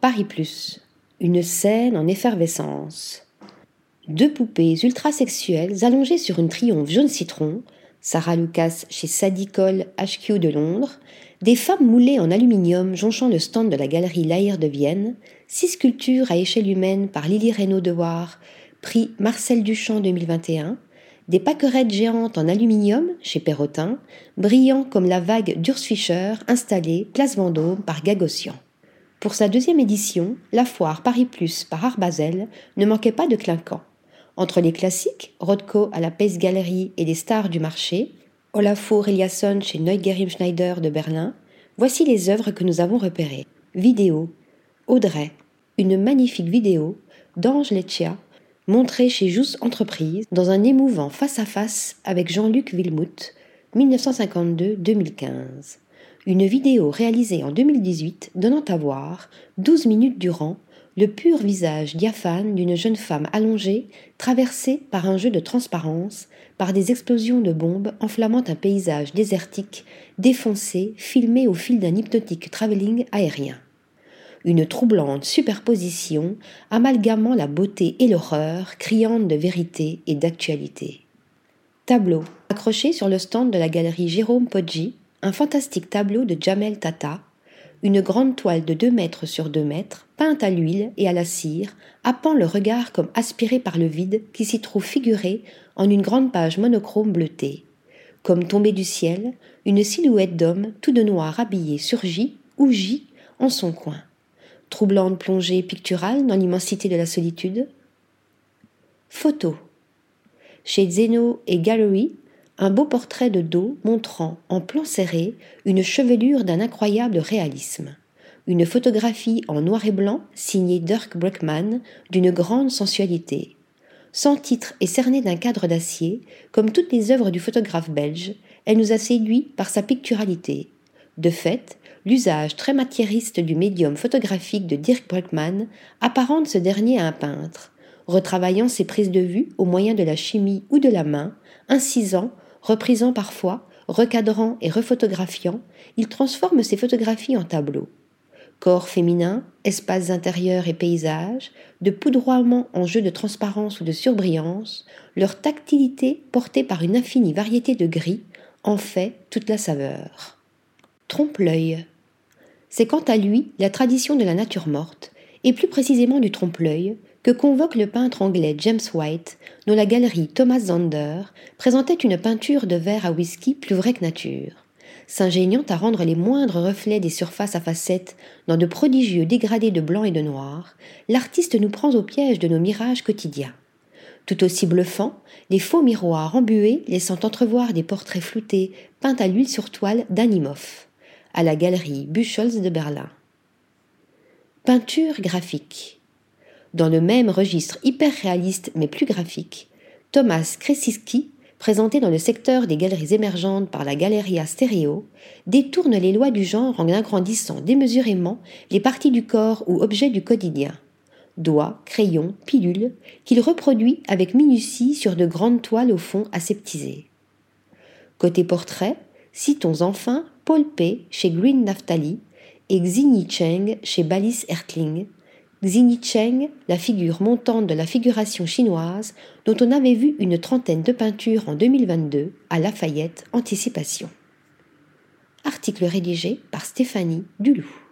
Paris Plus. Une scène en effervescence. Deux poupées ultrasexuelles allongées sur une triomphe jaune citron, Sarah Lucas chez Sadicol HQ de Londres, des femmes moulées en aluminium jonchant le stand de la galerie Laïr de Vienne, six sculptures à échelle humaine par Lily Reynaud de War, prix Marcel Duchamp 2021, des pâquerettes géantes en aluminium chez Perrotin, brillant comme la vague d'Urs Fischer installée place Vendôme par Gagossian. Pour sa deuxième édition, la foire Paris Plus par Arbazel ne manquait pas de clinquant. Entre les classiques, Rothko à la Pace Galerie et les stars du marché, Olafur Eliasson chez Neugerim Schneider de Berlin, voici les œuvres que nous avons repérées. Vidéo. Audrey. Une magnifique vidéo d'Ange Leccia, montrée chez Jousse Entreprise dans un émouvant face-à-face avec Jean-Luc Villemout, 1952-2015. Une vidéo réalisée en 2018 donnant à voir, 12 minutes durant, le pur visage diaphane d'une jeune femme allongée, traversée par un jeu de transparence, par des explosions de bombes enflammant un paysage désertique, défoncé, filmé au fil d'un hypnotique travelling aérien. Une troublante superposition amalgamant la beauté et l'horreur, criante de vérité et d'actualité. Tableau, accroché sur le stand de la galerie Jérôme Poggi, un fantastique tableau de Jamel Tata, une grande toile de 2 mètres sur 2 mètres, peinte à l'huile et à la cire, happant le regard comme aspiré par le vide qui s'y trouve figuré en une grande page monochrome bleutée. Comme tombée du ciel, une silhouette d'homme tout de noir habillé surgit ou gît en son coin. Troublante plongée picturale dans l'immensité de la solitude. Photo. Chez Zeno et Gallery, un beau portrait de dos montrant, en plan serré, une chevelure d'un incroyable réalisme. Une photographie en noir et blanc signée Dirk Bruckmann d'une grande sensualité. Sans titre et cernée d'un cadre d'acier, comme toutes les œuvres du photographe belge, elle nous a séduits par sa picturalité. De fait, l'usage très matiériste du médium photographique de Dirk Bruckmann apparente ce dernier à un peintre, retravaillant ses prises de vue au moyen de la chimie ou de la main, incisant reprisant parfois, recadrant et refotographiant, il transforme ses photographies en tableaux. Corps féminin, espaces intérieurs et paysages, de poudroiement en jeu de transparence ou de surbrillance, leur tactilité portée par une infinie variété de gris en fait toute la saveur. Trompe-l'œil. C'est quant à lui la tradition de la nature morte, et plus précisément du trompe-l'œil, que convoque le peintre anglais James White, dont la galerie Thomas Zander présentait une peinture de verre à whisky plus vraie que nature. S'ingéniant à rendre les moindres reflets des surfaces à facettes dans de prodigieux dégradés de blanc et de noir, l'artiste nous prend au piège de nos mirages quotidiens. Tout aussi bluffant, les faux miroirs embués laissant entrevoir des portraits floutés peints à l'huile sur toile d'Animov, à la galerie Buchholz de Berlin. Peinture graphique. Dans le même registre hyper réaliste mais plus graphique, Thomas Kresiski, présenté dans le secteur des galeries émergentes par la Galeria Stereo, détourne les lois du genre en agrandissant démesurément les parties du corps ou objets du quotidien. Doigts, crayons, pilules, qu'il reproduit avec minutie sur de grandes toiles au fond aseptisées. Côté portrait, citons enfin Paul P. chez Green Naftali et Xini Cheng chez Balis Ertling, Xini Cheng, la figure montante de la figuration chinoise, dont on avait vu une trentaine de peintures en 2022 à Lafayette Anticipation. Article rédigé par Stéphanie Dulou.